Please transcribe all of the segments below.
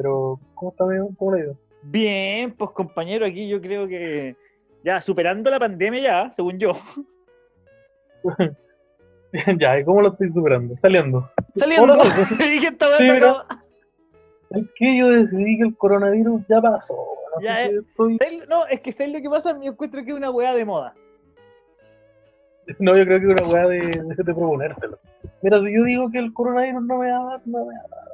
Pero, ¿cómo está, amigo? ¿Cómo le ido? Bien, pues compañero, aquí yo creo que ya superando la pandemia ya, según yo. ya, ¿y cómo lo estoy superando? Saliendo. Saliendo. Sí, se mira. acabó. Es que yo decidí que el coronavirus ya pasó. así Ya, eh. estoy- ¿Sabes- No, es que ¿sabes lo que pasa? Yo encuentro que es una weá de moda. No, yo creo que es una weá de, de, de proponértelo. Mira, si yo digo que el coronavirus no me va a dar, no me va a dar.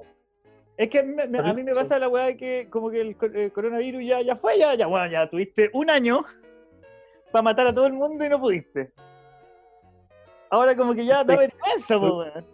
Es que a mí, me- a mí me pasa la weá de que como que el, el coronavirus ya, ya fue, ya, ya, bueno, ya tuviste un año para matar a todo el mundo y no pudiste. Ahora como que ya da vergüenza, po, weón.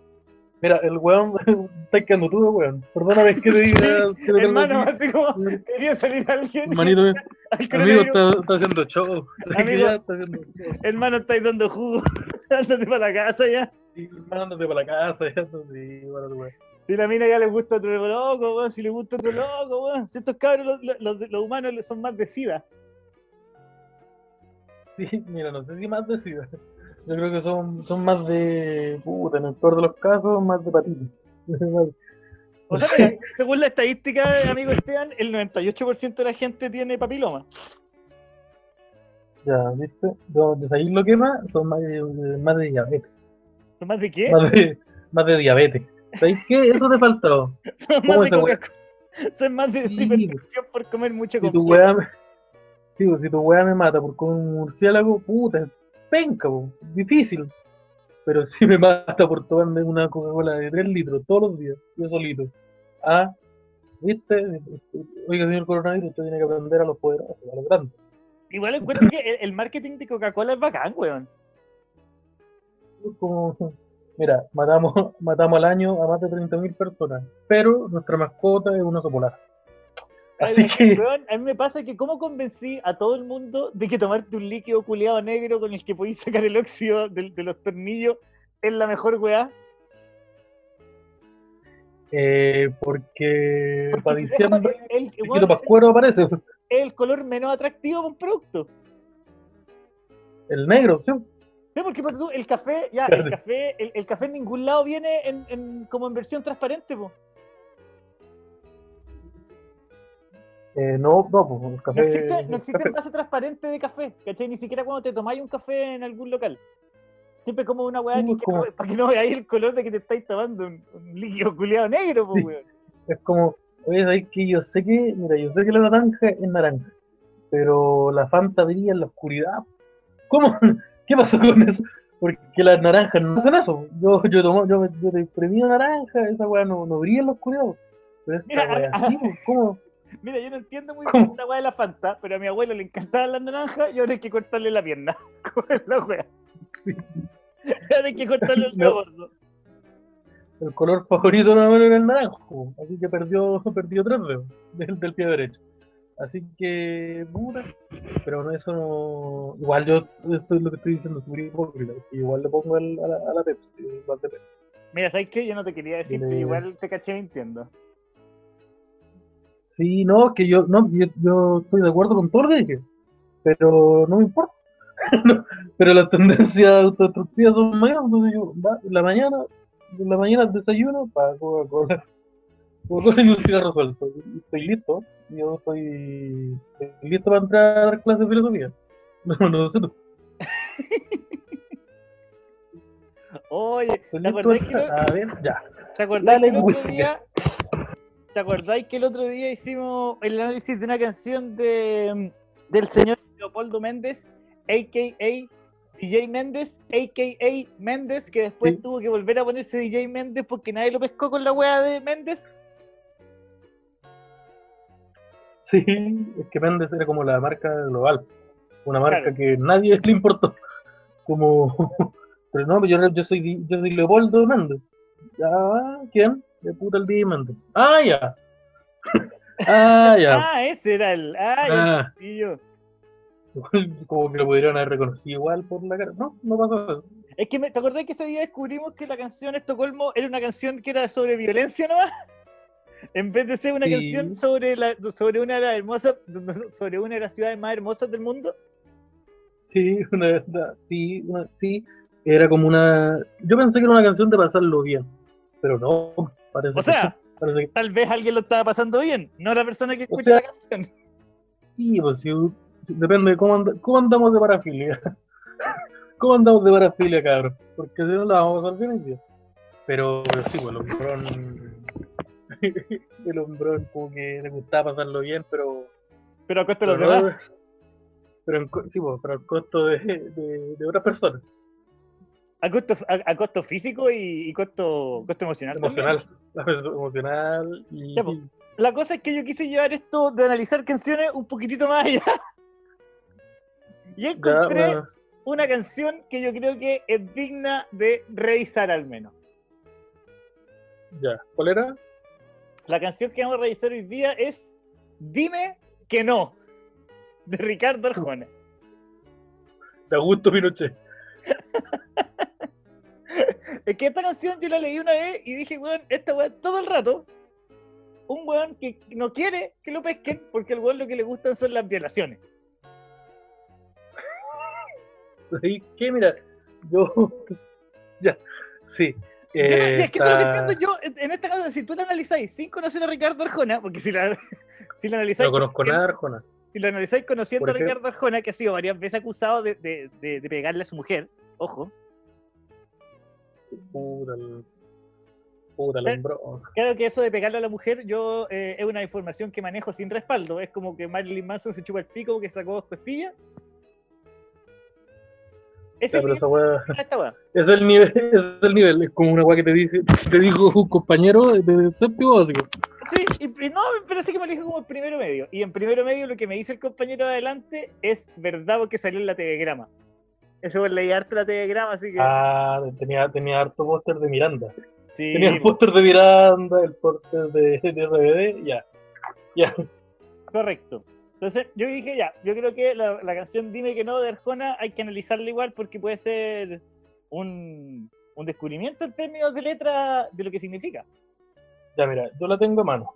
Mira, el weón, está quedando tú, weón. Perdóname que te diga. que te Hermano, así como quería salir alguien. Hermanito, al amigo está, está haciendo show. Amigo. Está haciendo show. Hermano, estáis dando jugo. Ándate para la casa ya. Sí, mandándote para la casa, ya sí, bueno, tu weón. Si la mina ya le gusta otro loco, weón. Si le gusta otro loco, weón. Si estos cabros, los, los- los- humanos son más de sida. Sí, mira, no sé si más de SIDA. Yo creo que son, son más de. Puta, en el peor de los casos, más de hepatitis. O sea, mira, según la estadística, amigo Esteban, el 98% de la gente tiene papiloma. ya, ¿viste? Yo, de ahí lo que más son más de, más de diabetes. ¿Son más de qué? Más de, más de diabetes. ¿Sabéis qué? Eso te faltó. Son ¿cómo más de esa weá? Coca-Cola. Son más de hipertensión por comer mucho Si tu weá me. Sí, pues, si tu weá me mata por comer un murciélago, puta, es penca, po, difícil. Pero si me mata por tomarme una Coca-Cola de 3 litros todos los días, yo solito. Ah, ¿viste? Oiga, señor coronavirus, usted tiene que aprender a los poderosos, a los grandes. Igual encuentro que el, el marketing de Coca-Cola es bacán, weón. Es como, mira, matamos, matamos al año a más de 30.000 personas, pero nuestra mascota es un oso polar. Así Ay, que, weón, a mí me pasa que cómo convencí a todo el mundo de que tomarte un líquido culeado negro con el que podéis sacar el óxido de, los tornillos es la mejor weá. eh, porque Porque para diciembre, que el, Chiquito weón, Pascuero aparece, es el color menos atractivo para un producto. el negro, ¿sí? Sí, porque tú, el café, ya, el café, el, el café en ningún lado viene en, en- como en versión transparente, po. Eh, no, no, pues el No café. existe, no el existe envase transparente de café, ¿cachai? Ni siquiera cuando te tomáis un café en algún local. Siempre como una weá Sí, que, es como- para que no veáis el color de que te estáis tomando un, un líquido culeado negro, Sí. weón. Es como, oye, ¿sabes que Yo sé que, mira, yo sé que la naranja es naranja, pero la Fanta brilla en la oscuridad. ¿Cómo? ¿Qué pasó con eso? Porque las naranjas no hacen eso. Yo, yo, tomo, yo, yo te premio naranja, esa weá no, no brilla en la oscuridad. Pero esta Mira, weá a- sí, pues, ¿cómo? Mira, yo no entiendo muy ¿Cómo? bien esta weá de la Fanta, pero a mi abuelo le encantaban las naranjas y ahora hay que cortarle la pierna. ¿Cómo es la weá? Sí. Ahora hay que cortarle el No. gordo. El color favorito no era el naranjo, así que perdió, perdió tres dedos del, del pie derecho. Así que, puta, pero no, eso no. Igual yo, esto es lo que estoy diciendo, es súper hipócrita, igual le pongo al- a, la, a la Pepsi, igual de Pepsi. Mira, ¿sabes qué? Yo no te quería decir, pero igual te caché mintiendo. Sí, no, que yo, no, yo, yo estoy de acuerdo con todo lo que dije, pero no me importa. Pero las tendencias autodestructivas son mayores, entonces yo, va, en la mañana, en la mañana desayuno para Coca-Cola, Coca-Cola y un cigarro suelto, estoy listo, yo estoy, listo para entrar a dar clases de filosofía. No, no sé tú, Oye, ¿te acordáis que, para lo- entrar. A ver, ya. ¿te acordáis Dale, que el otro día... ¿Te acordáis que el otro día hicimos el análisis de una canción de, del señor Leopoldo Méndez, a.k.a. DJ Méndez, a.k.a. Méndez, que después Sí. tuvo que volver a ponerse DJ Méndez porque nadie lo pescó con la wea de Méndez? Sí, es que Méndez era como la marca global, una marca Claro. que nadie le importó. Como, pero no, yo, yo soy yo soy Leopoldo Méndez. Ya, ¿quién? De puta el DJ Méndez. Ah, ya. ah, ya. Ah, ese era el. Ah, Ah, yo. como que lo pudieron haber reconocido igual por la cara. No, no pasó eso. Es que me, ¿te acordás que ese día descubrimos que la canción Estocolmo era una canción que era sobre violencia nomás? En vez de ser una Sí. canción sobre la, sobre una de las hermosas, sobre una de las ciudades más hermosas del mundo. Sí, una, una- sí, una- sí. Era como una. Yo pensé que era una canción de pasarlo bien, pero no. Parece O sea, Parece que- Tal vez alguien lo estaba pasando bien, no la persona que O escucha sea- la canción. Sí, pues si- depende de cómo, anda- cómo andamos de parafilia. ¿Cómo andamos de parafilia, cabrón? Porque si no la vamos a pasar bien. Pero, pero sí, pues el hombrón. el hombrón como que le gustaba pasarlo bien, pero. Pero a costa de los no- demás. pero, en co- sí, pues, pero al costo de, de, de otras personas. A costo, a, a costo físico y, y costo, costo emocional. Emocional. Emocional y. Ya, pues. La cosa es que yo quise llevar esto de analizar canciones un poquitito más allá. Y ya, encontré bueno, una canción que yo creo que es digna de revisar al menos. ya. ¿Cuál era? La canción que vamos a revisar hoy día es Dime que no, de Ricardo Arjona. De Augusto Pinochet. Es que esta canción yo la leí una vez y dije, weón, esta weón todo el rato, un weón que no quiere que lo pesquen porque el weón lo que le gustan son las violaciones. Que, mira, yo. ya. Sí. Yo no- es que eso es lo que entiendo yo en esta canción, si tú la analizáis sin conocer a Ricardo Arjona, porque si la, si la analizáis No conozco nada, de Arjona. si lo analizáis conociendo a Ricardo Arjona, que ha sido varias veces acusado de, de- de- de pegarle a su mujer, ojo, Puta el. Puta el hombrón. claro que eso de pegarle a la mujer yo eh, es una información que manejo sin respaldo, es como que Marilyn Manson se chupa el pico que sacó dos costillas. Ese pero esa weá-. Es el nivel, es el nivel, es como una weá que te dice, te dijo un compañero de séptimo básico. Sí, y, y no, parece que me lo dijo como en primero medio. Y en primero medio lo que me dice el compañero de adelante es verdad porque salió en la telegrama. Eso leí harto la telegrama, así que. Ah, tenía, tenía harto póster de Miranda. sí, Tenía el póster de Miranda, el póster de, de RBD, ya. Ya. correcto. Entonces yo dije ya, yo creo que la, la canción Dime que no de Arjona hay que analizarla igual porque puede ser un, un descubrimiento en términos de letra de lo que significa. Ya, mira, yo la tengo a mano.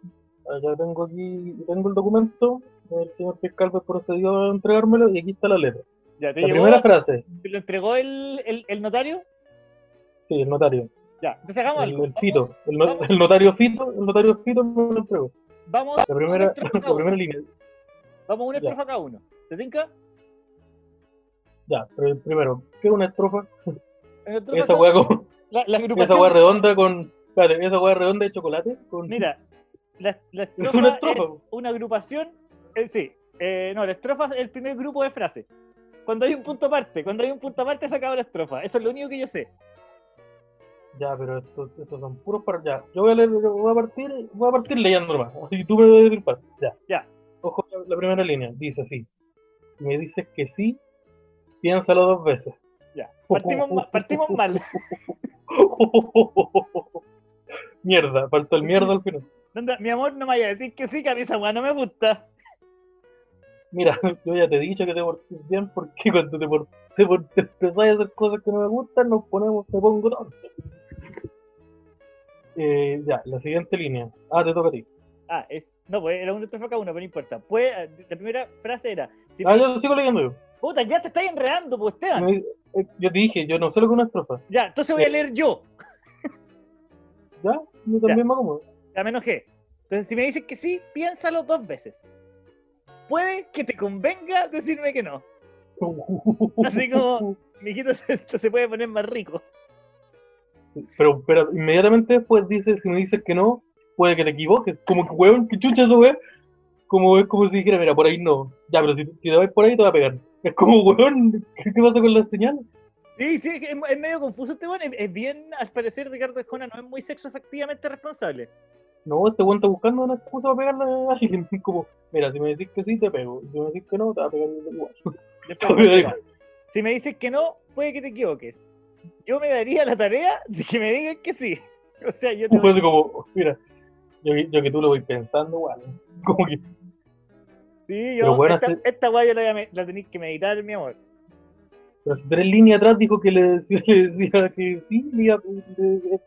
Ya tengo aquí, tengo el documento. El señor fiscal pues, procedió a entregármelo y aquí está la letra. Ya, ¿te La llegó? primera frase, ¿Te lo entregó el, el, el notario? sí, el notario. Ya, entonces hagamos El, algo. el Fito, Vamos- el, no- el notario Fito, el notario Fito me lo entregó. Vamos, La primera, la primera línea. Vamos una Ya. estrofa cada uno. ¿Te tinca? Ya, pero primero, ¿qué es una estrofa? Estrofa Esa hueá con, la, la esa agrupación hueá de- redonda con, espérate, esa hueá redonda de chocolate con, Mira, la, la Es estrofa una es una agrupación. eh, sí, eh, no, la estrofa es el primer grupo de frases. Cuando hay un punto aparte, cuando hay un punto aparte se acaba la estrofa. Eso es lo único que yo sé. Ya, pero estos, estos son puros para ya. Yo voy a leer, voy a partir, voy a partir leyendo nomás. Así tú me debes decir para. Ya. Ya. La, primera línea dice así. Si me dices que sí, piénsalo dos veces. Ya. Partimos, ma- partimos mal. mierda, faltó el mierda al final. Mi amor, no me vaya a decir que sí, que a mí esa weá no me gusta. Mira, yo ya te he dicho que te portes bien porque cuando te, por- te, por- te empezás a hacer cosas que no me gustan, nos ponemos, me pongo tonto. Eh, ya, la siguiente línea. Ah, te toca a ti. Ah, es. No, pues era una estrofa cada uno, pero no importa. Pues, la primera frase era. Si Ah, me- yo sigo leyendo yo. Puta, ya te estás enredando, pues, Esteban. Me- eh, yo te dije, yo no sé lo que es una estrofa. Ya, entonces voy a leer yo. ¿Ya? Yo también me acomodo. Ya me enojé. Entonces, si me dices que sí, piénsalo dos veces. Puede que te convenga decirme que no. Así como- Mijito, esto se puede poner más rico. Pero, pero inmediatamente después dice, si me dices que no, puede que te equivoques. Como que, weón, que chucha eso, weón. Como es como si dijera, mira, por ahí no. Ya, pero si, si te vas por ahí te va a pegar. Es como, weón, ¿qué, qué pasa con las señales? Sí, sí, es, es- medio confuso este weón. Es, es bien, al parecer, Ricardo Escona no es muy sexo efectivamente responsable. No, este weón está buscando una excusa para pegarle a alguien. Como, mira, si me decís que sí, te pego. Si me decís que no, te va a pegar mira, igual. si me dices que no, puede que te equivoques. Yo me daría la tarea de que me digan que sí. O sea, yo te Fue así como, mira, yo, yo que tú lo voy pensando, igual. Como que, Sí, yo, bueno, esta, este- esta weá yo la, tenéis que meditar, mi amor. pero si tres líneas atrás dijo que le decía, que sí, le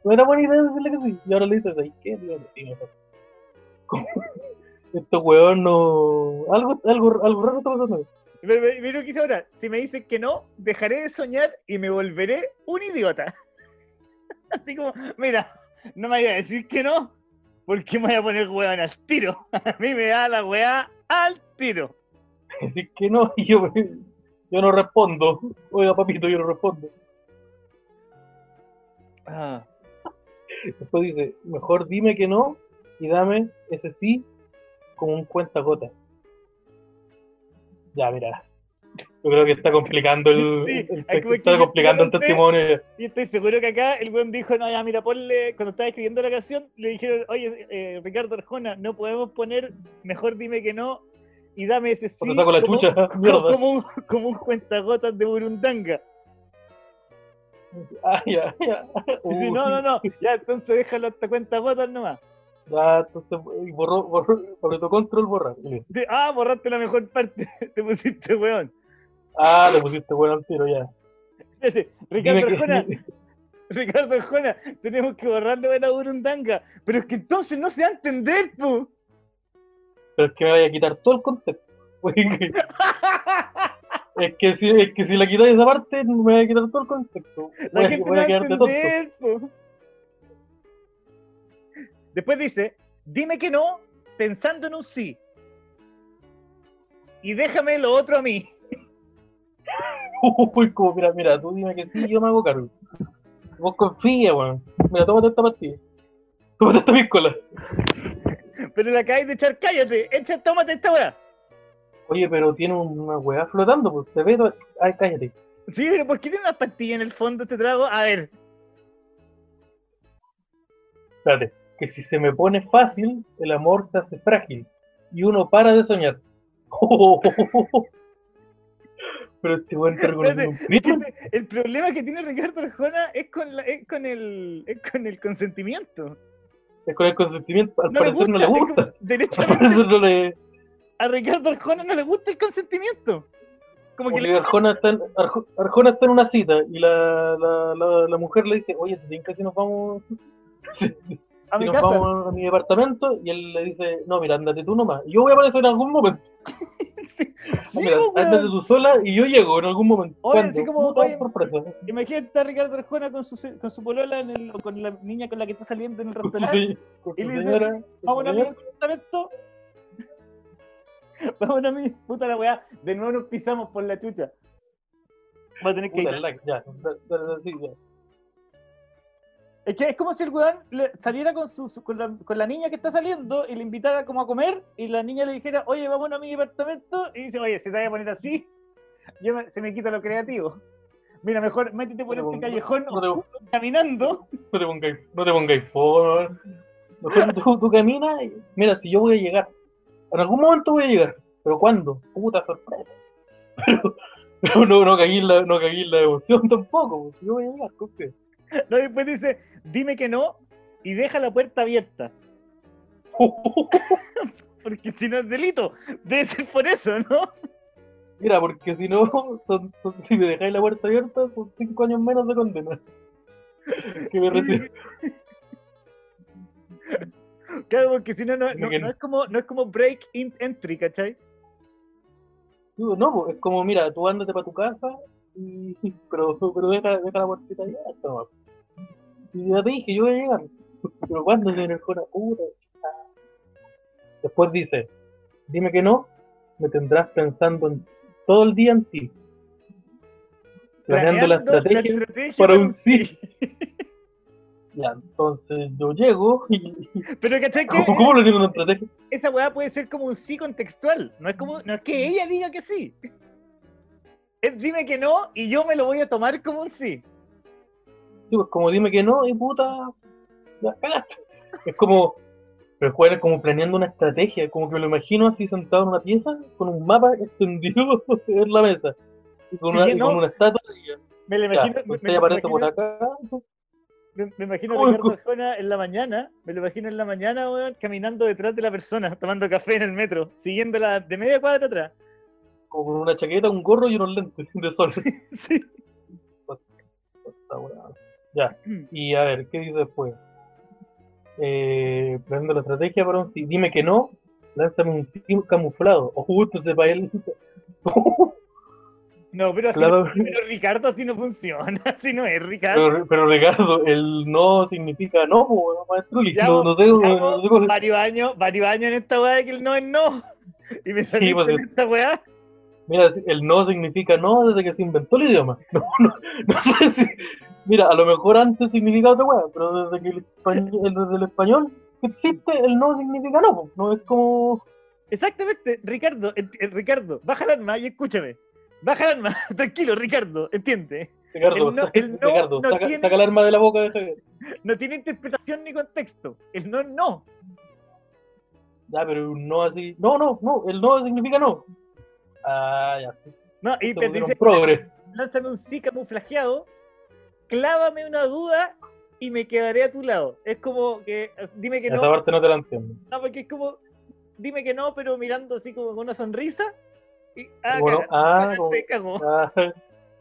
no era buena idea decirle que sí. Y ahora le dices, ¿ay qué? Digo. Como, Estos weón no. Algo, algo, algo raro está pasando. Pero, pero- pero, ¿qué hice ahora? Si me dicen que no, dejaré de soñar y me volveré un idiota. Así como, mira, no me vaya a decir que no, ¿Por qué me voy a poner weón al tiro? A mí me da la weá al tiro. Decir que no, y yo, yo no respondo. Oiga, papito, yo no respondo. Ah, Después dice, mejor dime que no y dame ese sí como un cuenta gota. Ya, mira. Yo creo que está complicando el, Sí, está complicando el testimonio. y estoy seguro que acá el weón dijo, no, ya, mira, ponle, cuando estaba escribiendo la canción, le dijeron, oye, eh, Ricardo Arjona, no podemos poner, mejor dime que no, y dame ese sí. O te saco la como, chucha, como- como un, como un cuentagotas de Burundanga. Ah, ya, ya. Dice, no, no, no, ya, entonces déjalo hasta cuentagotas nomás. Ya, entonces, y borró, borró, apretó control, borrar. Dice, ah, borraste la mejor parte, te pusiste weón. Ah, te pusiste bueno al tiro ya. Espérate, Ricardo Arjona, Ricardo Arjona, tenemos que borrarle de la Burundanga. Pero es que entonces no se va a entender, pu. pero es que me vaya a quitar todo el contexto. Es que si, es que si la quitáis esa parte, me voy a quitar todo el contexto. La gente voy no a va a tonto. entender, po. Después dice, dime que no, pensando en un sí. Y déjame lo otro a mí. Uy, como, mira, mira, tú dime que sí, yo me hago cargo. Vos confía, weón. Mira, tómate esta pastilla. Tómate esta piscola. Pero la acabáis de echar, cállate, echa, tómate esta weá. Oye, pero tiene una weá flotando, pues se ve. Ay, cállate. Sí, pero ¿por qué tiene una pastilla en el fondo este trago? A ver, Espérate, que si se me pone fácil, el amor se hace frágil. Y uno para de soñar. Pero este. Este- el problema que tiene Ricardo Arjona es con, la- es con, el, es con el consentimiento. Es con el consentimiento. Al No le parecer gusta, no le gusta. Derechamente no le. a Ricardo Arjona no le gusta el consentimiento. Como que le, Arjona está, en, Arjo- Arjona está en una cita y la, la, la, la mujer le dice, oye, ¿te tinca si nos vamos, a mi nos casa. vamos a mi departamento? Y él le dice, no, mira, ándate tú nomás. Yo voy a aparecer en algún momento. Sí, No, mira, weón. ándate tú sola y yo llego en algún momento. Oye, así como, oye. Imagínate está Ricardo Arjona con su, con su polola en el- o con la niña con la que está saliendo en el restaurante. Sí, Y le dice, señora, Vamos a mi departamento. Vamos a mi puta la weá. De nuevo nos pisamos por la chucha. Va a tener que ir. like, sí, ya. Es que es como si el weón saliera con, su, su- con, la, con la niña que está saliendo y le invitara como a comer y la niña le dijera, oye, vamos a mi departamento y dice, oye, si te voy a poner así, yo me- se me quita lo creativo. Mira, mejor métete por No este callejón no te- oscuro, caminando. No te pongáis, no te pongáis. Mejor tú, tú caminas y mira, si yo voy a llegar. En algún momento voy a llegar. ¿Pero cuándo? Puta sorpresa. Pero, pero no, no caí en la, no caí en la devoción tampoco. porque Yo voy a llegar, confía. No, después dice, dime que no y deja la puerta abierta. Porque si no es delito, debe ser por eso, ¿no? Mira, porque si no, son, son- si me dejáis la puerta abierta, son cinco años menos de condena. Que me recibo. Claro, porque si no, no, no, no es como, no es como break in entry, ¿cachai? No, es como, mira, tú ándate para tu casa, y, pero, pero deja, deja la puertita abierta. Y ya te dije, yo voy a llegar. Pero cuando se el puta. Después dice, dime que no, me tendrás pensando en, todo el día en ti. Planeando la estrategia estrategia para para un sí. Ya, entonces yo llego y... Pero ¿cachai que ¿Cómo, cómo lo tiene una estrategia? esa weá puede ser como un sí contextual? No es como, no es que ella diga que sí. Es dime que no y yo me lo voy a tomar como un sí. Sí, pues como dime que no, y puta, ya cagaste. Es como, pero es como planeando una estrategia, como que me lo imagino así sentado en una pieza con un mapa extendido en la mesa. Y con una, Sí, y no. con una estatua y ya, Me lo ya, imagino, me, usted me- aparece me por imagino, acá. me- me imagino a Ricardo Arjona en la mañana, me lo imagino en la mañana, weón, caminando detrás de la persona, tomando café en el metro, siguiéndola de media cuadra atrás. Como con una chaqueta, un gorro y unos lentes de sol. Sí. Esta weá. Ya, y a ver, ¿qué dice después? Eh, planeando la estrategia para un sí. Dime que no, lánzame un sí camuflado. O justo para él. No, pero, así Claro. no- pero Ricardo así no funciona, así no es Ricardo. Pero, pero Ricardo, el no significa no, maestro. No, no no, sé cómo- varios años, varios años en esta weá de que el no es no. Y me saliste pues, en esta weá. Mira, el no significa no desde que se inventó el idioma. No, no, no sé si. Mira, a lo mejor antes significaba otra weá, pero desde que el español, desde el español que existe, el no significa no. No es como. Exactamente, Ricardo, eh, Ricardo, baja el arma y escúchame. Baja el arma, tranquilo, Ricardo, entiende. Ricardo, El no- el no Ricardo, no saca, tiene- saca el arma de la boca de Javier. No tiene interpretación ni contexto. El no es no. Ya, pero un no así. No, no, no, el no significa no. Ah, ya. No, y te dice, lánzame un sí camuflajeado, clávame una duda y me quedaré a tu lado. Es como que, dime que Esa no, parte no te la entiendo. no, porque es como, dime que no, pero mirando así como con una sonrisa. Y, ah, Bueno, cagaste, ah, cagaste, como- cagó. Ah,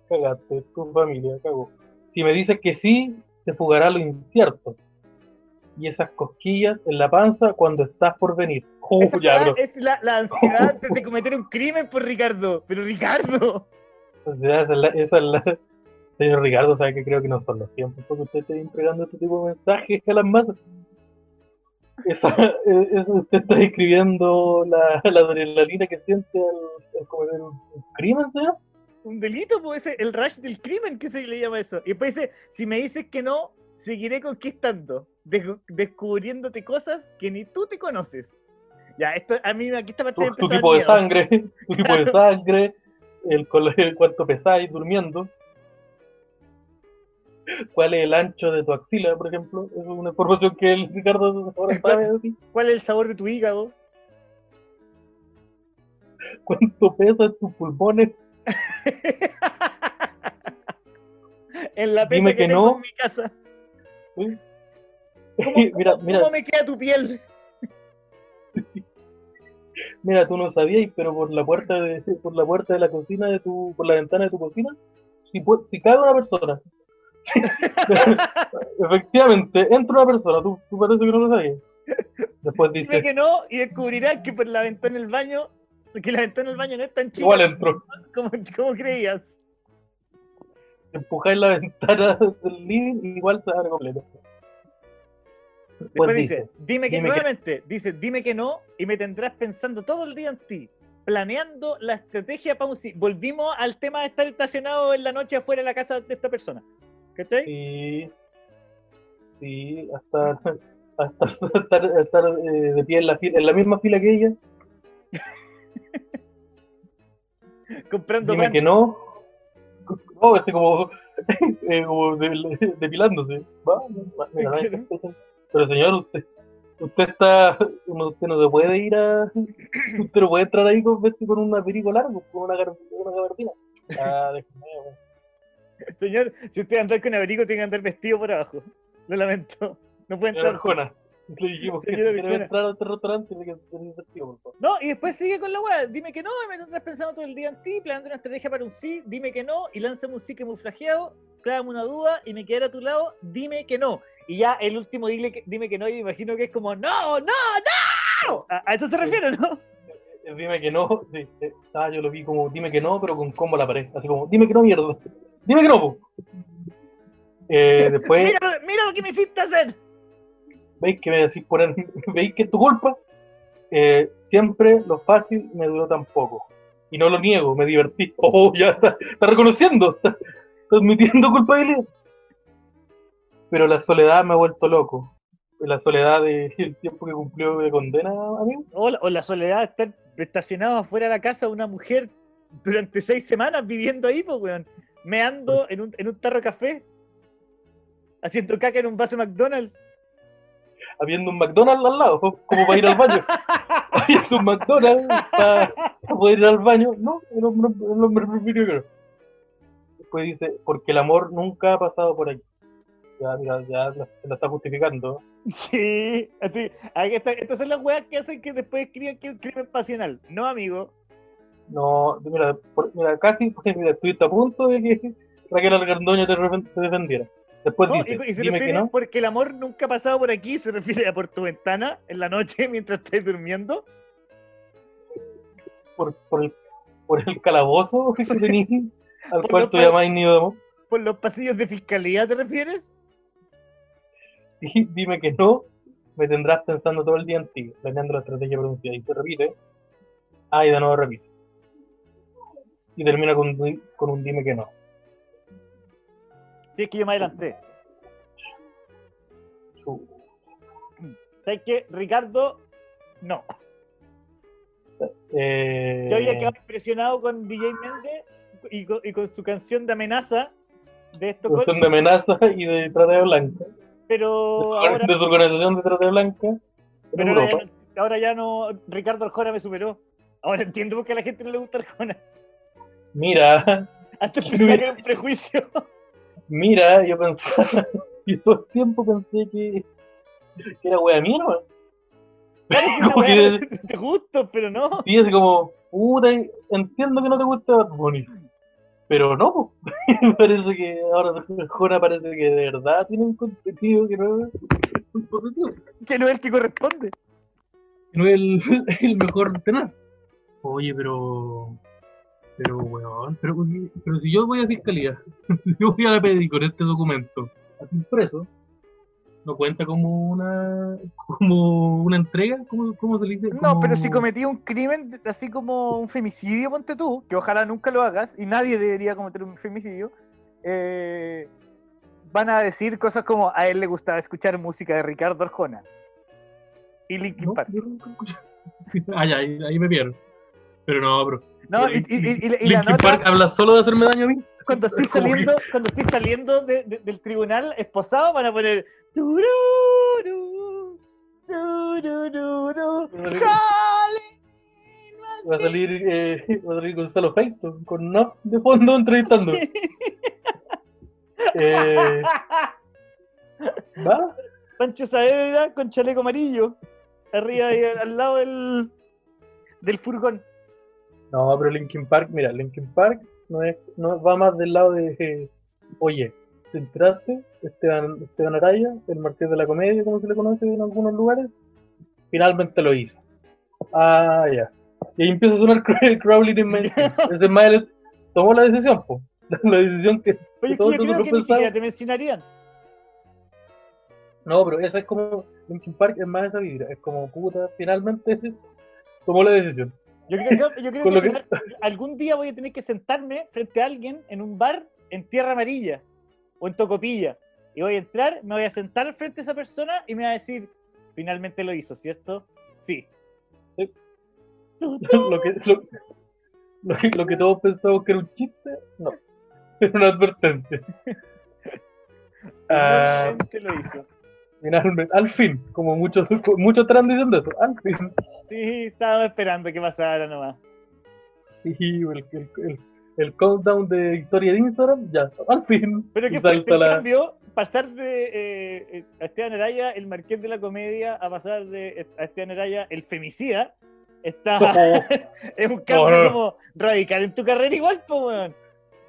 cagaste, tu familia, cagó. Si me dices que sí, se fugará lo incierto. Y esas cosquillas en la panza cuando estás por venir. Esa ya, es la, la ansiedad de cometer un crimen por Ricardo. Pero Ricardo, O sea, esa es la, esa es la- Señor Ricardo, sabe que creo que no son los tiempos porque usted está entregando este tipo de mensajes a las masas. Esa, eh, eso usted está describiendo la, la adrenalina que siente al, al cometer un, un crimen, señor. un delito, pues ese, el rush del crimen, ¿qué se le llama eso? Y después dice, si me dices que no, seguiré conquistando, des- descubriéndote cosas que ni tú te conoces. Ya, esto, a mí aquí esta parte Tu, tu tipo de miedo. sangre, tu tipo de sangre, el, el cuánto pesáis durmiendo. ¿Cuál es el ancho de tu axila, por ejemplo? Es una información que el Ricardo ahora sabe. ¿Cuál es el sabor de tu hígado? ¿Cuánto pesan tus pulmones? en la pesa Dime que, que tengo no. en mi casa. ¿Sí? ¿Cómo, mira, cómo- mira, cómo me queda tu piel? mira, tú no sabías, pero por la puerta de, por la puerta de la cocina de tu, por la ventana de tu cocina, si, si cae una persona, efectivamente, entra una persona, tú, tú parece que no lo sabías. Después Dime dices, que no y descubrirás que por la ventana del baño, que la ventana del baño no es tan chica igual entro. como, como creías. empujáis la ventana del living y igual se abre completo. Después Pues dice, dime que dime que- nuevamente, dice, dime que no y me tendrás pensando todo el día en ti, planeando la estrategia para un sí. Volvimos al tema de estar estacionado en la noche afuera de la casa de esta persona. ¿Cachai? Sí, sí, hasta, hasta estar, estar, eh, de pie en la, fila- en la misma fila que ella. Comprando Dime pan. que no. No, este como, eh, como de- depilándose. Va, va, mira. Pero señor, usted, usted está, uno- usted no se puede ir a, usted no puede entrar ahí con, con un aperico largo, con una, una gabardina. Ah, déjeme, güey. Señor, si usted anda con abrigo, tiene que andar vestido por abajo. Lo lamento. No puede entrar. Arjona, le dijimos que si Señora quiere Arjona. entrar a este restaurante tiene que tener vestido, por favor. No, y después sigue con la weá. Dime que no, y me tendrás pensando todo el día en ti, planeando una estrategia para un sí. Dime que no, y lánzame un sí camuflajeado. Clávame una duda y me quedaré a tu lado. Dime que no. Y ya el último dile que, dime que no, y me imagino que es como, no, no, no. A, a eso se refiere, ¿no? Eh, Dime que no, sí, eh, ah, yo lo vi como dime que no, pero con combo a la pared, así como dime que no, mierda, dime que no. po. Eh, después, Mira, mira lo que me hiciste hacer. veis que me decís poner, veis que es tu culpa, Eh, siempre lo fácil me duró tan poco. Y no lo niego, me divertí. Oh, ya está, está reconociendo, está, está admitiendo culpabilidad. Pero la soledad me ha vuelto loco. La soledad del tiempo que cumplió de condena, amigo. O la, o la soledad de estar estacionado afuera de la casa de una mujer durante seis semanas viviendo ahí, pues, weón. Meando en un, en un tarro de café. Haciendo caca en un vaso de McDonald's. Habiendo un McDonald's al lado, como para ir al baño. Habiendo un McDonald's para, para poder ir al baño. No, el hombre, el hombre prefirió que no. Después dice, porque el amor nunca ha pasado por aquí. Ya, mira, ya la- se la está justificando. Sí, así, está- estas son las weas que hacen que después escriban que es un crimen pasional. No, amigo. No, mira, por- mira casi mira, estuviste a punto de que Raquel Algardoño te, te defendiera. Después No, dice, y, se dime que refiere no, porque el amor nunca ha pasado por aquí, se refiere a por tu ventana en la noche mientras estás durmiendo. por, por, el, por el calabozo que tenís al cual los tú pa- llamáis Nidomo. ¿Por los pasillos de fiscalía te refieres? Dime que no, me tendrás pensando todo el día en ti, planeando la estrategia pronunciada. Y se repite. Ah, y de nuevo repite. Y termina con, con un dime que no. Sí, es que yo me adelanté. ¿Sabes qué? Ricardo, no. Eh, Yo había quedado impresionado con DJ Méndez y con, y con su canción de amenaza de esto, cuestión de amenaza y de trata de blanca. pero de ahora, su organización de trata de blanca pero ahora, ya Europa. no, ahora ya no, Ricardo Arjona me superó. Ahora entiendo por qué a la gente no le gusta Arjona. Mira, Antes pensaba que era un prejuicio. mira, yo pensaba, yo todo el tiempo pensé que, que era wea mía, ¿no? Claro que de gusto, pero no. Y es como, puta, entiendo que no te gusta Bad Bunny, pero no, me parece que ahora Jona parece que de verdad tiene un contenido que no es muy positivo, Que no es el que corresponde. que no es el, el mejor tenor. Oye, pero, pero weón, pero, pero si yo voy a fiscalía, si yo voy a la PDI con este documento, así impreso, ¿no cuenta como una, como una entrega? ¿Cómo, cómo se le dice? No, pero si cometí un crimen así como un femicidio, ponte tú, que ojalá nunca lo hagas, y nadie debería cometer un femicidio, eh, van a decir cosas como a él le gustaba escuchar música de Ricardo Arjona y Linkin No, Park. Ah, ya, ahí, ahí me pierdo. Pero no, bro. No, y, y- y- y la- nota, Park habla solo de hacerme daño a mí. cuando estoy que- saliendo, cuando estoy saliendo de- de- del tribunal esposado, van a poner Calling Va a salir, eh, va a salir Gonzalo Feito con no de fondo entrevistando. Eh, ¿Va? Pancho Saavedra con chaleco amarillo, arriba y al lado del, del furgón. No, pero Linkin Park, mira, Linkin Park no es, no va más del lado de, eh, oye, ¿te enteraste? Esteban, Esteban Araya, el marqués de la comedia, como se le conoce en algunos lugares, finalmente lo hizo. Ah, ya. Y ahí empieza a sonar Crowley Mainstream. Ese Miles tomó la decisión, po. La decisión que. Oye, es que yo creo que ni siquiera te mencionarían. No, pero esa es como. Linkin Park es más esa vibra. Es como, puta, finalmente tomó la decisión. Yo creo, que- yo creo Con que, lo que- final- algún día voy a tener que sentarme frente a alguien en un bar en Tierra Amarilla o en Tocopilla. Y voy a entrar, me voy a sentar frente a esa persona y me va a decir, finalmente lo hizo, ¿cierto? Sí. Sí. lo, que, lo, lo que, lo que todos pensamos que era un chiste, no. Era una advertencia. Ah, Finalmente lo hizo. Finalmente, al fin, como muchos, muchos estarán diciendo eso, al fin. Sí, estaba esperando que pasara nomás. Y el, el, el, el countdown de historia de Instagram, ya, al fin. Pero que fue salta el la- cambio, pasar de eh, eh, a Esteban Araya, el marqués de la comedia, a pasar de eh, a Esteban Araya, el femicida, está, Oh, es un cambio no, no. como radical en tu carrera igual, pues, weón.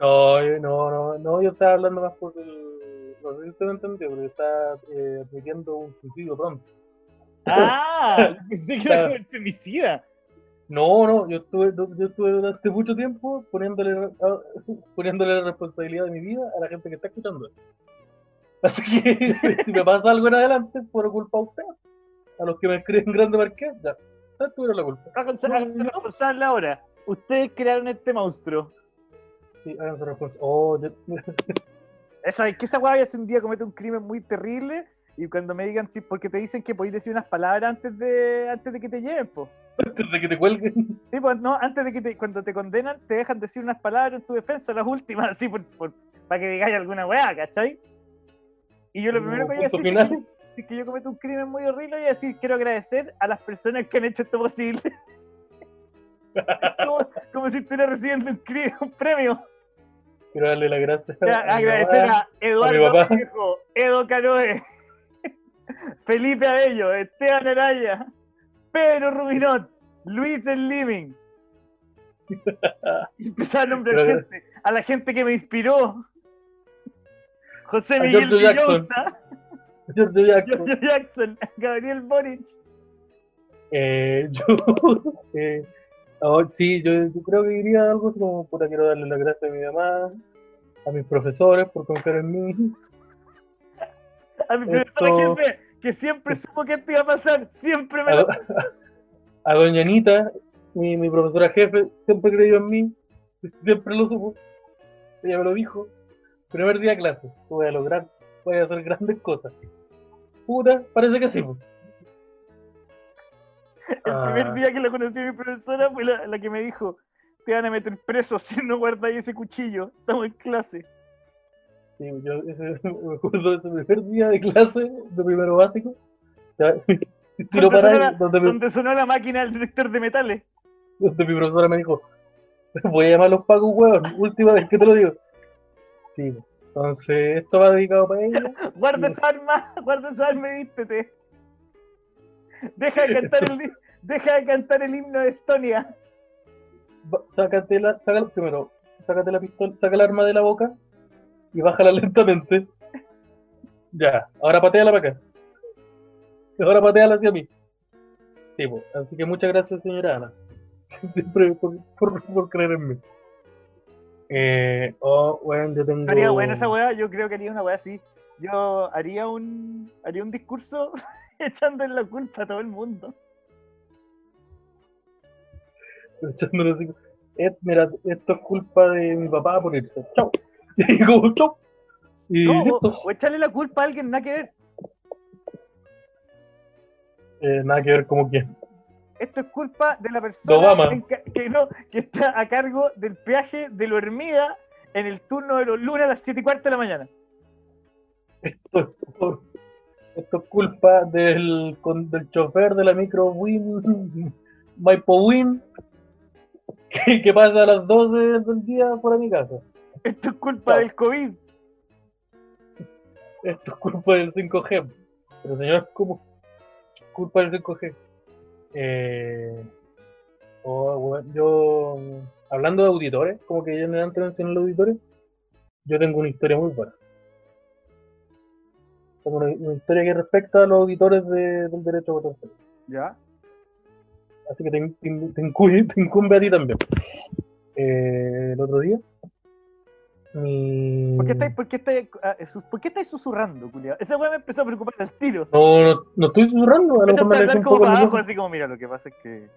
no, eh, no, no, no, yo estaba hablando más por el. No sé si usted me entendió, yo estaba eh, admitiendo un suicidio pronto. Ah, pensé que era Claro. como el femicida. No, no, yo estuve, yo estuve durante mucho tiempo poniéndole, a- poniéndole la responsabilidad de mi vida a la gente que está escuchando. Así que si me pasa algo en adelante, por culpa de ustedes. A los que me escriben grande marqués, ya, ustedes tuvieron la culpa. Háganse responsable ahora. Ustedes crearon este monstruo. Sí, háganse responsables. Oh, yo- Esa, que esa weá hace un día comete un crimen muy terrible y cuando me digan, sí, porque te dicen que podéis decir unas palabras antes de, antes de que te lleven, pues. antes de que te cuelguen. Sí, pues no, antes de que te, cuando te condenan, te dejan decir unas palabras en tu defensa, las últimas, así, por, por- para que digáis alguna weá, ¿cachai? Y yo lo primero que voy a decir, si es que, si es que yo cometo un crimen muy horrible, a decir, quiero agradecer a las personas que han hecho esto posible. como, como si estuviera recibiendo un, crimen, un premio. Quiero darle las gracias a agradecer a Eduardo papá. Vallejo, Edo Canoe, Felipe Abello, Esteban Araya, Pedro Rubinot, Luis El Living. Empezar a nombrar gente, a la gente que me inspiró. José A Miguel. Villota, Giorgio Jackson. Jackson, Gabriel Boric. Eh, yo, eh, Oh, sí, yo, yo creo que diría algo como, puta, quiero darle las gracias a mi mamá, a mis profesores por confiar en mí. A mi profesora jefe, que siempre supo que esto iba a pasar, siempre me A, lo... a doña Anita, mi, mi profesora jefe, siempre creyó en mí, siempre lo supo. Ella me lo dijo. Primer día de clase, voy a lograr, voy a hacer grandes cosas. Puta, parece que sí. El Ah. primer día que la conocí a mi profesora fue la, la que me dijo, te van a meter preso si no guardáis ese cuchillo, estamos en clase. Sí, yo ese, me acuerdo de ese primer día de clase de primero básico. Ya, si ¿Dónde lo paráis, sonó la- donde, sonó la máquina del detector de metales. donde mi profesora me dijo, voy a llamar a los pagos, huevón, última vez que te lo digo. Sí, entonces esto va dedicado para ella. Guarda esa arma, guarda esa arma y vístete. Deja de cantar el, deja de cantar el himno de Estonia. Sácate la, sácala, primero, sácate la pistola, saca el arma de la boca y bájala lentamente. Ya, ahora pateala para acá. Ahora pateala hacia mí. Sí, pues, así que muchas gracias, señora Ana. Siempre por, por, por creer en mí. Eh, oh, bueno, yo tengo. Haría buena esa weá, yo creo que haría una weá así. Yo haría un haría un discurso echando la culpa a todo el mundo. Echándole así, "Eh, mira, esto es culpa de mi papá por irse. Chau. Y como, chau. Y No, o, o echarle la culpa a alguien, nada que ver. Eh, nada que ver como quién. Esto es culpa de la persona que, no, que está a cargo del peaje de lo Hermida en el turno de los lunes a las 7 y cuarto de la mañana. Esto es, por- esto es culpa del, con- del chofer de la micro Win, Maipo Win, que, que pasa a las 12 del día fuera de mi casa. Esto es culpa No. del COVID. Esto es culpa del 5G. Pero señor, ¿cómo? Culpa del 5G. Eh, oh, bueno, yo, hablando de auditores, como que ya me dan mencioné los auditores, yo tengo una historia muy buena. Tengo una, una historia que respecta a los auditores de- del derecho a votar. ¿Ya? Así que te, te in- te incumbe, te incumbe a ti también. Eh, el otro día, mi... ¿Por qué estáis, por qué estáis, ah, su- por qué estáis susurrando, culiao? Esa weá me empezó a preocupar al tiro. No, no, no estoy susurrando, a lo mejor me como para abajo, así como, mira, lo que pasa es que...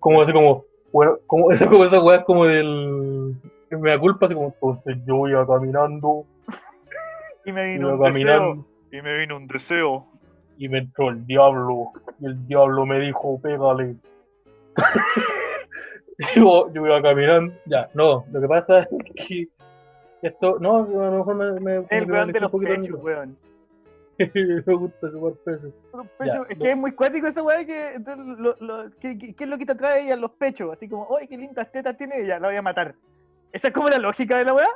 como así como, bueno, como esa como esa weá es como del me da culpa, así como, entonces yo iba caminando, Y me vino un caminando deseo. Y me vino un deseo. y me entró el diablo, y el diablo me dijo, pégale. Yo, yo iba caminando, ya, no, lo que pasa es que esto, no, a lo mejor me, me, El weón de los pechos, weón. me gusta chupar Ya, pechos, es no. que es muy cuático esa weá que, lo, lo- que- que- ¿qué es lo que te atrae ella? Los pechos, así como, ¡ay, qué lindas tetas tiene ella! La voy a matar. ¿Esa es como la lógica de la weá?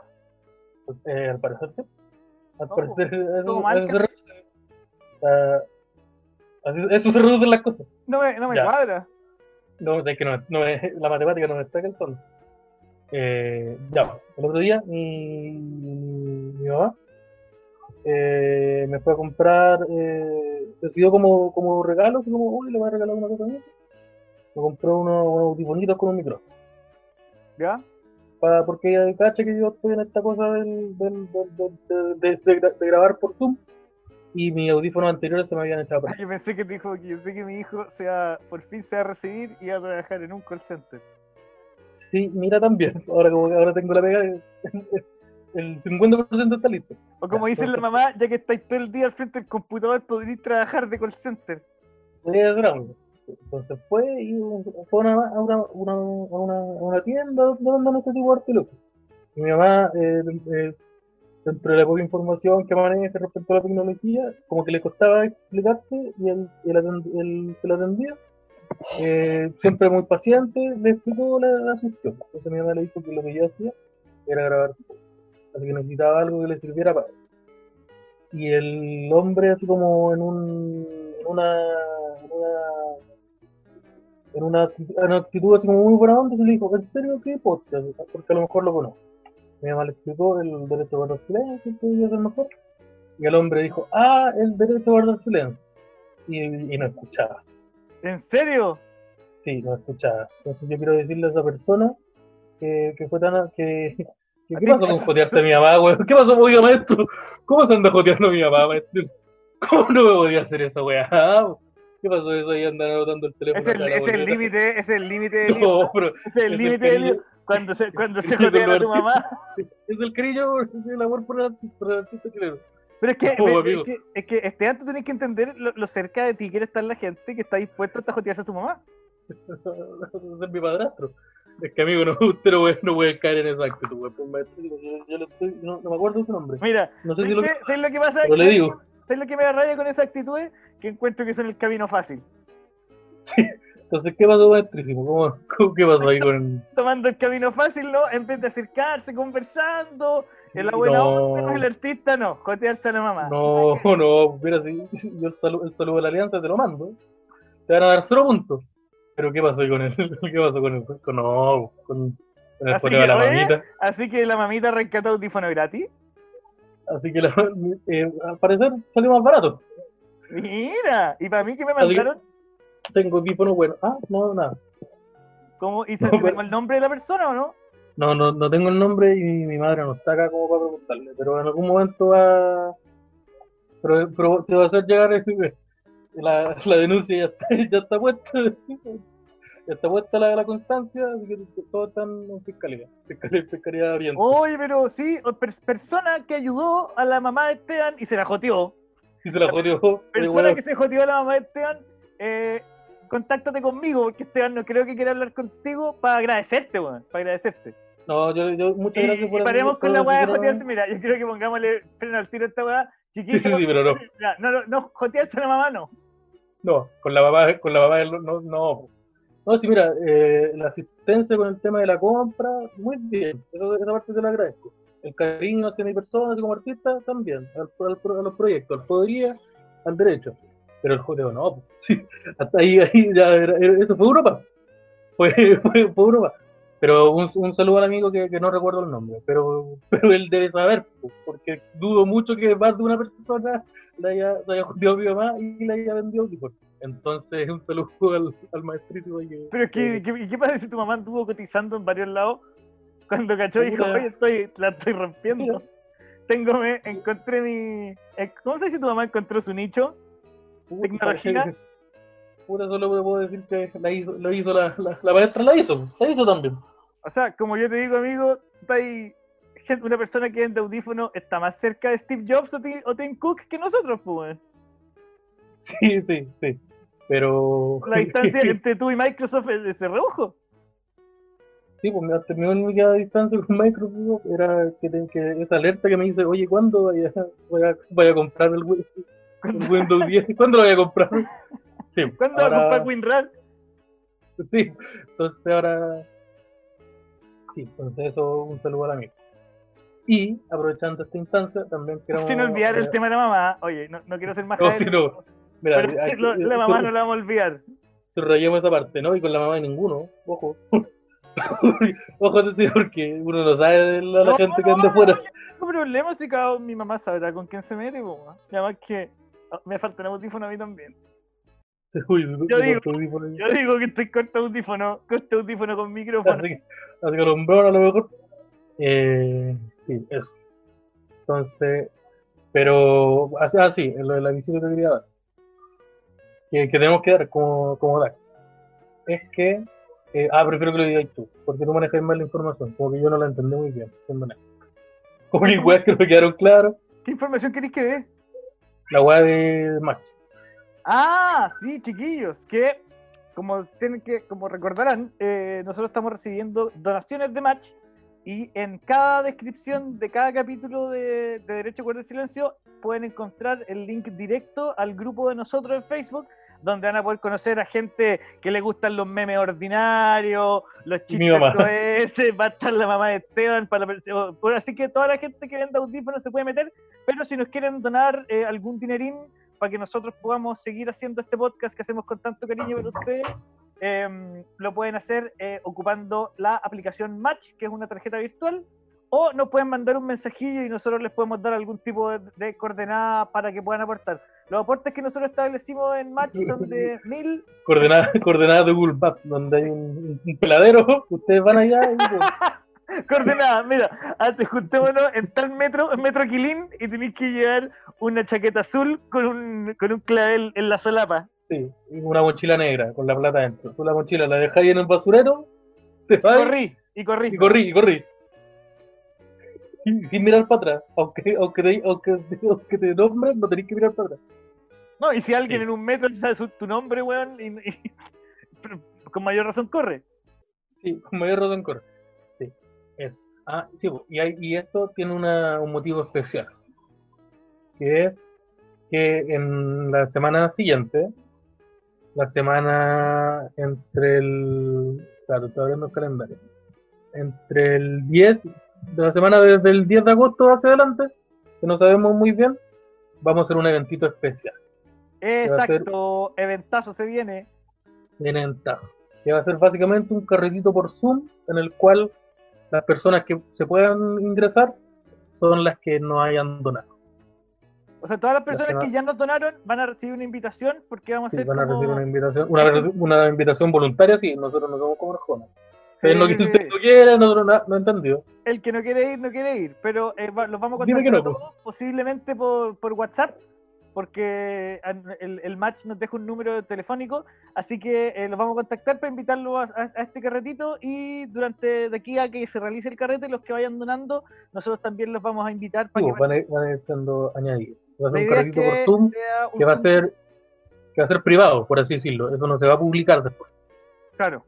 Eh, al parecer sí. Al No, parecer eso, como eso se reduce. Las cosas. No me, no me cuadra. No, es que no, no es- la matemática no me está calzando. Eh, ya, el otro día mi, mi mamá eh, me fue a comprar, eh, decidió como, como regalo, así como, uy, le voy a regalar una cosa a hija. Me compró unos, unos audifonitos con un micrófono. ¿Ya? Pa- porque cacha que yo estoy en esta cosa del, del, del- del- de, de- de de grabar por Zoom y mis audífonos anteriores se me habían echado Yo pensé que dijo que yo sé que mi hijo se va, por fin se va a recibir y va a trabajar en un call center. Sí, mira también, ahora como que ahora tengo la pega, el 50% está listo. O como dice la mamá, ya que estáis todo el día al frente del computador, podréis trabajar de call center. Entonces fue y fue a una, a una, una, a una, a una tienda donde este tipo de. Y mi mamá, eh, eh, dentro de la poca información que maneja respecto a la tecnología, como que le costaba explicarte y el, el, el que lo atendía, eh, siempre muy paciente, le explicó la, la cuestión. Entonces mi mamá le dijo que lo que yo hacía era grabar. Así que necesitaba algo que le sirviera para y el hombre así como en un en una en una en una, en una actitud así como muy buena onda se le dijo ¿en serio qué podcast? porque a lo mejor lo conozco mi mamá le explicó el derecho a guardar silencio que mejor y el hombre dijo ah el derecho a guardar silencio y, y no escuchaba ¿En serio? Sí, no escuchaba. Entonces yo quiero decirle a esa persona que, que fue tan... Que, que- ¿Qué pasó con jotearte a mi mamá, weón? ¿Qué pasó, oiga, maestro? ¿Cómo se anda joteando a mi mamá, maestro? ¿Cómo no me podía hacer esa weá? ¿Qué pasó eso ahí andar anotando el teléfono? Es el, límite, es el límite del. No, pero Es el límite del lío. Cuando se, cuando se a tu mamá. es el cariño, el amor por el por el artista chileno. Pero es que, No, es, que, es que este antes tenés que entender lo, lo cerca de ti quiere estar la gente que está dispuesta a jotearse a tu mamá. es mi padrastro. Es que amigo, no, usted no puede, no puede caer en esa actitud. Pues, maestro, yo, yo le estoy, no, no me acuerdo su nombre. Mira, No sé si ¿sabes lo qué? ¿Sabes lo que pasa? pero le ¿Sabes digo. ¿Sabes lo que me da rabia con esa actitud? Que encuentro que son el camino fácil. Entonces, ¿qué pasó, maestrísimo? ¿Cómo, cómo, ¿Qué pasó ahí con Tomando el camino fácil, ¿no? En vez de acercarse, conversando. En la buena No. onda, el artista no, jotearse a la mamá. No, no, mira, si yo el saludo, el saludo de la alianza te lo mando. Te van a dar cero puntos. Pero ¿qué pasó ahí con el, qué pasó con el, con, no, con, con el Así de la oye, mamita? Así que la mamita rescató audífono gratis. Así que la, eh, al parecer salió más barato. Mira, y para mí que me mandaron, Tengo audífonos buenos. Ah, no, nada. como, ¿y No, tengo pero- el nombre de la persona o no? No, no, no tengo el nombre y mi, mi madre no está acá como para preguntarle, pero en algún momento va. Pero, pero te va a hacer llegar el- la, la denuncia, ya está, ya está puesta. Ya está puesta la, la constancia, así que todos están en fiscalía. Fiscalía, fiscalía Oriente. Oye, pero sí, per- persona que ayudó a la mamá de Esteban y se la joteó. Y se la. Oye, Persona bueno, que se joteó a la mamá de Esteban, eh, contáctate conmigo, porque Esteban no creo que quiera hablar contigo para agradecerte, weón, para agradecerte. No, yo, yo, muchas Y, gracias y por paremos por con la weá de jotearse. Mira, yo creo que pongámosle freno al tiro a esta weá. Chiquito, sí, sí, pero no. mira, no, no, no, jotearse a la mamá no. No, con la mamá, con la mamá no, no. No, sí, mira, eh, la asistencia con el tema de la compra, muy bien, eso, esa parte te la agradezco. El cariño hacia mi persona, como artista, también, al, al a los proyectos, al podría, al derecho. Pero el jodeo no, sí, hasta ahí, ahí ya era- eso fue Europa. Fue, fue, fue Europa. Pero un, un saludo al amigo que, que no recuerdo el nombre, pero, pero él debe saber, porque dudo mucho que más de una persona le haya, le haya jodido a mi mamá y le haya vendido. Entonces, un saludo al, al maestrísimo. ahí que- Pero que, que- ¿qué, ¿y qué pasa si tu mamá estuvo cotizando en varios lados? Cuando cachó y dijo, oye, estoy, la estoy rompiendo. Tengo, me, encontré mi... eh, ¿Cómo se dice si tu mamá encontró su nicho? tecnología. Puta, solo puedo decir que la hizo, lo hizo la, la, la maestra, la hizo, la hizo también. O sea, como yo te digo, amigo, está ahí, una persona que vende audífono está más cerca de Steve Jobs o, o Tim Cook que nosotros, pues. Sí, sí, sí. Pero. La distancia entre tú y Microsoft es de ese reojo. Sí, pues me terminó mi distancia con Microsoft. Era que, que esa alerta que me dice, oye, ¿cuándo voy, a, voy a comprar el, el Windows 10? ¿Cuándo lo voy a comprar? Sí, ¿Cuándo va a ahora- comprar? Sí, entonces ahora. Sí, entonces eso, un saludo al amigo. Y aprovechando esta instancia, también queremos. Sin olvidar el tema de la mamá. Oye, no, no quiero ser más No, si no. Mira, pero aquí- lo- la mamá no la vamos a olvidar. subrayemos esa parte, ¿no? Y con la mamá de ninguno, ojo. ojo, porque uno no sabe de la, la No, gente que anda no, afuera. no problema si mi mamá sabrá con quién se mete, po, además que ah, me falta un audífono a mí también. Uy, Yo digo-. Yo digo que estoy corto audífono, corto audífono con micrófono. Así que, así que a lo mejor. Eh, sí, eso. Entonces, pero, así, ah, sí, lo de la visita que quería dar. Que, que tenemos que dar como, como dar. Es que, eh, ah, prefiero que lo digas tú, porque tú manejas más la información, como que yo no la entendí muy bien. Como que weas que me quedaron claras, ¿Qué información queréis que dé? la wea de Match. Ah, sí, chiquillos, que como tienen que, como recordarán, eh, nosotros estamos recibiendo donaciones de Match y en cada descripción de cada capítulo de, de Derecho a Guardar Silencio pueden encontrar el link directo al grupo de nosotros en Facebook donde van a poder conocer a gente que le gustan los memes ordinarios, los chistes. OS, va a estar la mamá de Esteban, para la así que toda la gente que venda audífonos se puede meter, pero si nos quieren donar eh, algún dinerín para que nosotros podamos seguir haciendo este podcast que hacemos con tanto cariño para ustedes, em, lo pueden hacer eh, ocupando la aplicación Match, que es una tarjeta virtual, o nos pueden mandar un mensajillo y nosotros les podemos dar algún tipo de, de coordenada para que puedan aportar. Los aportes que nosotros establecimos en Match son de mil. Coordenadas coordenada de Google Maps, donde hay un, un peladero, ustedes van allá y Coordenadas, mira, antes juntémonos en tal metro, en Metro Quilín, y tenéis que llevar una chaqueta azul con un, con un clavel en la solapa. sí, y una mochila negra con la plata dentro. Tú la mochila la dejáis en el basurero, te vas Corrí, y corrí. y corrí, y corrí. Y sin mirar para atrás, aunque, aunque, te, aunque, aunque te nombren, no tenés que mirar para atrás. No, y si alguien Sí. en un metro sabe su- tu nombre, weón, y, y- con mayor razón corre. Sí, con mayor razón corre. Ah, sí, y, hay- y esto tiene una- un motivo especial. Que es que en la semana siguiente, la semana entre el. Claro, estoy abriendo el calendario. Entre el 10, de la semana desde el 10 de agosto hacia adelante, que no sabemos muy bien, vamos a hacer un eventito especial. ser- Exacto, eventazo se viene. Viene Tajo, que va a ser básicamente un carretito por Zoom en el cual las personas que se puedan ingresar son las que no hayan donado. O sea, todas las personas que ya nos donaron van a recibir una invitación porque vamos a Sí, hacer van a como... recibir una invitación, una, una invitación voluntaria, sí, nosotros no somos como Arjona. Sí, no, sí, sí. ustedes no quieren, nosotros no, no entendido. El que no quiere ir, no quiere ir, pero eh, los vamos a contactar que no, todos, posiblemente por, por WhatsApp, porque el, el match nos deja un número telefónico, así que eh, los vamos a contactar para invitarlos a, a- a este carretito y durante de aquí a que se realice el carrete, los que vayan donando, nosotros también los vamos a invitar para que van a, ir- van a ir siendo añadidos. Va a ser un carretito por que Zoom que va a ser que va a ser privado, por así decirlo. Eso no se va a publicar después. Claro,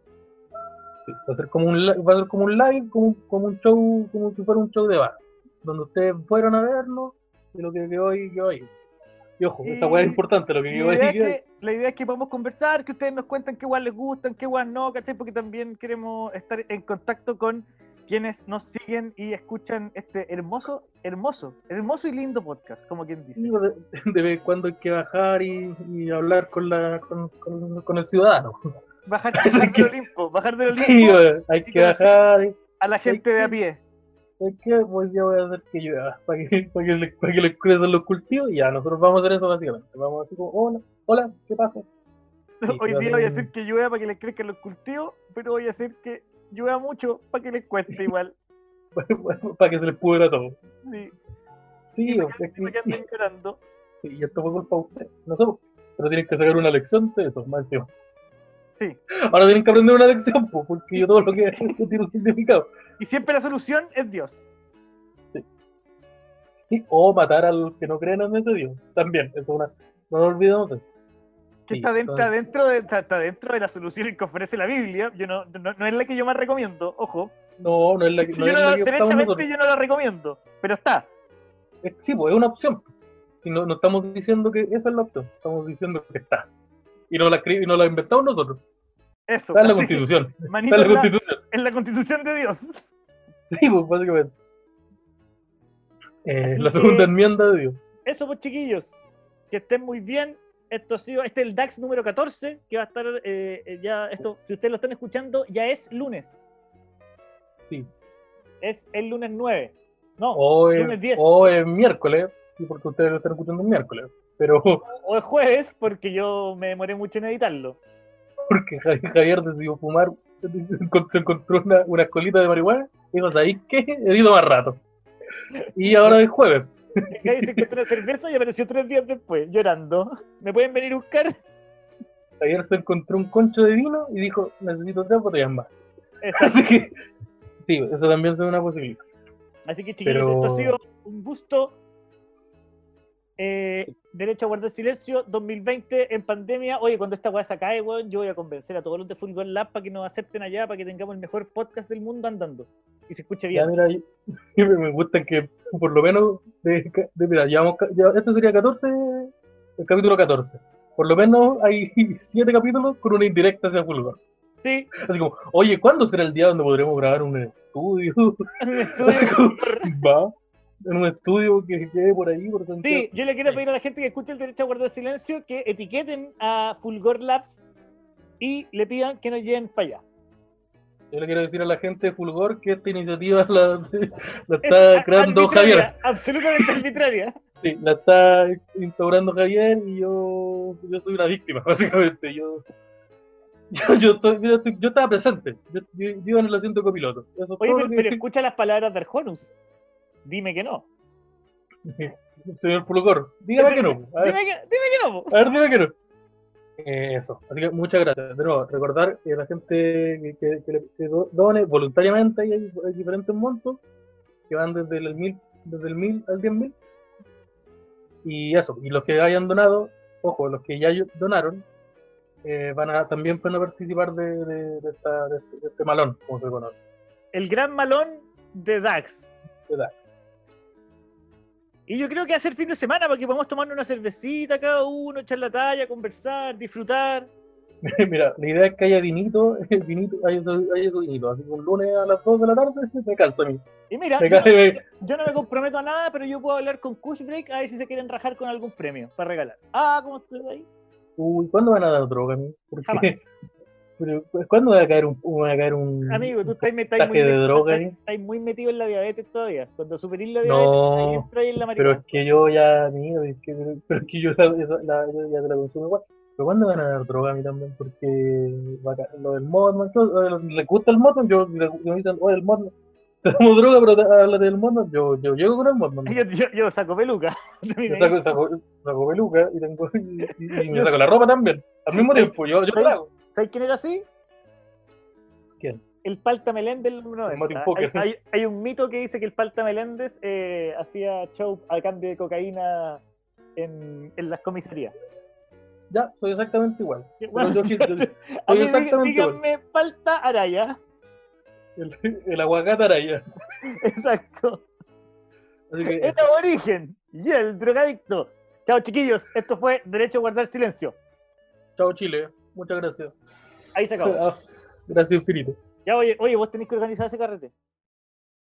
Sí, va a ser como un va a ser como un live, como, un- como un show, como si fuera un show de bar, donde ustedes fueron a vernos y lo que ahí quedó ahí. Y ojo, esa Y- weá es importante, lo que ahí idea, es que, la idea es que podamos conversar, que ustedes nos cuenten qué igual les gustan, qué igual no, ¿cachai? Porque también queremos estar en contacto con quienes nos siguen y escuchan este hermoso, hermoso, hermoso y lindo podcast, como quien dice. De, de vez en cuando hay que bajar y, y hablar con, la, con, con- con el ciudadano. Bajar, bajar del Olimpo, bajar del Olimpo Sí, hay que bajar. a la gente de a pie. ¿Sabes qué? Pues ya voy a hacer que llueva, para que, para que, para que les crezcan los cultivos y ya, nosotros vamos a hacer eso básicamente. Vamos así como, hola, hola, ¿qué pasa? Sí, Hoy a día voy a hacer que llueva para que les crezcan los cultivos, pero voy a hacer que llueva mucho para que les cueste igual. para que se les pudra todo. Sí, Sí, para es que, que- para que anden llorando. Sí, y esto fue culpa de usted, nosotros. Pero tienen que sacar una lección de eso, más encima. Sí. Ahora tienen que aprender una lección, pues, porque yo todo lo que hago tiene un significado. Y siempre la solución es Dios. Sí, O matar a los que no creen en ese Dios. También, eso es una. No nos olvidemos de eso. que Sí, está, dentro, entonces- dentro de, está, está dentro de la solución que ofrece la Biblia. Yo no, no, no es la que yo más recomiendo, ojo. No, no es la que, no yo es la que derechamente yo no la recomiendo, pero está. Es- Sí, pues es una opción. Y no, no estamos diciendo que esa es la opción, estamos diciendo que está. Y no la, y no la inventamos nosotros. Eso. Está en la constitución. manito Está en la constitución. en la constitución de Dios. Sí, pues básicamente. Eh, la segunda enmienda de Dios. Eso, pues chiquillos. Que estén muy bien. Esto ha sido, este es el DAX número 14, que va a estar eh, eh, ya, esto, si ustedes lo están escuchando, ya es lunes. Sí. Es el lunes 9. No, O es, lunes 10. o es miércoles, sí, porque ustedes lo están escuchando el miércoles. Pero o es jueves, porque yo me demoré mucho en editarlo. Porque Javier, decidió fumar, se encontró una, una colita de marihuana, y dijo, ¿sabéis qué? He ido más rato. Y ahora es jueves. Ahí se encontró una cerveza y apareció tres días después, llorando. ¿Me pueden venir a buscar? Javier se encontró un concho de vino y dijo, necesito tres botellas más. Exacto. Así que, sí, eso también es una posibilidad. Así que chiquillos, Pero- esto ha sido un gusto. Eh, derecho a guardar silencio 2020 en pandemia. Oye, cuando esta weá se acabe, weón, yo voy a convencer a todos los de Fulgor Lab para que nos acepten allá, para que tengamos el mejor podcast del mundo andando. Y se escuche Ya, bien. mira, yo- yo me gusta que por lo menos, de, de- mira, llevamos, ya, este sería 14, el capítulo 14. Por lo menos hay 7 capítulos con una indirecta hacia Fulgor. Sí, Así como, oye, ¿cuándo será el día donde podremos grabar un estudio? un estudio. Va, en un estudio que quede por ahí, por Santiago. Sí, yo le quiero pedir a la gente que escuche el derecho a guardar silencio que etiqueten a Fulgor Labs y le pidan que nos lleven para allá. Yo le quiero decir a la gente de Fulgor que esta iniciativa la, la está Es creando Javier. Absolutamente arbitraria. Sí, la está instaurando Javier y yo, yo soy una víctima, básicamente. Yo, yo, yo, estoy- yo, estoy- yo estaba presente. Yo, yo, yo iba en el asiento de copiloto. Eso Oye, pero, pero escucha las palabras de Arjonus. Dime que no. Señor Fulgor, dígame que no. A ver, Dime que, dime que no. a ver, dime que no. Eh, eso, así que muchas gracias. De nuevo, recordar que la gente que, que, done voluntariamente, hay, hay diferentes montos que van desde el mil, desde el mil al diez mil. Y eso, y los que hayan donado, ojo, los que ya donaron, eh, van a también van a participar de, de, de esta, este, de este malón, como se conoce. El gran malón de Dax. de Dax. Y yo creo que hacer fin de semana para que podamos tomar una cervecita cada uno, echar la talla, conversar, disfrutar. Mira, la idea es que haya vinito, vinito haya, haya vinito, así que un lunes a las 2 de la tarde me calza a mí. Y mira, yo, no me comprometo a nada, pero yo puedo hablar con Cushbreak a ver si se quieren rajar con algún premio para regalar. Ah, ¿cómo estoy ahí? Uy, ¿cuándo van a dar droga a mí? Jamás. pero, ¿Cuándo va a caer un, va a caer un Amigo, tú estás, muy, de metido- droga estás- ahí. estás muy metido en la diabetes todavía. Cuando superís la diabetes, No, ahí en la Pero es que yo ya, amigo, es que, pero es que yo, la, yo ya te la consumo igual. Pero ¿cuándo van a dar droga a mí también? Porque va a lo del todo, ¿le gusta el Modman? Yo, me dicen, oye, el Modman, te damos droga, pero te- háblate del Modman. Yo, yo llego con el Modman. Yo, yo, yo saco peluca. Yo saco, saco, saco peluca y, tengo, y, me Yo saco la ropa también. Al mismo tiempo, yo, yo Sí. ¿Sabes quién era así? ¿Quién? El Palta Meléndez del 90. Martin Hay, hay- hay un mito que dice que el Palta Meléndez eh, hacía show a cambio de cocaína en, en las comisarías. Ya, soy exactamente igual. Bueno, yo sí- yo- a mí soy exactamente díganme Palta Araya. El, el aguacate araya. Exacto. Así que, El aborigen y el drogadicto. Chao, chiquillos. Esto fue Derecho a Guardar Silencio. chao Chile. Muchas gracias. Ahí se acabó. Ah, Gracias infinito. Ya, oye, oye, vos tenés que organizar ese carrete.